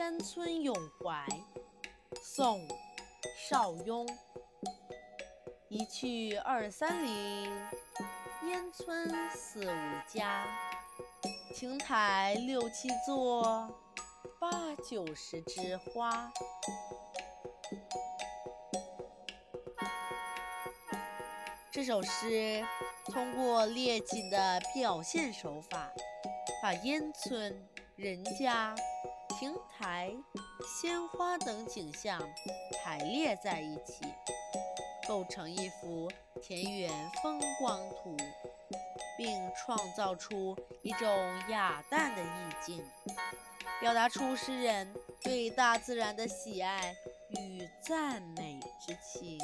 山村咏怀，宋·邵雍。一去二三里，烟村四五家。亭台六七座，八九十枝花。这首诗通过猎景的表现手法，把烟村、人家、亭台、鲜花等景象排列在一起，构成一幅田园风光图，并创造出一种雅淡的意境，表达出诗人对大自然的喜爱与赞美之情。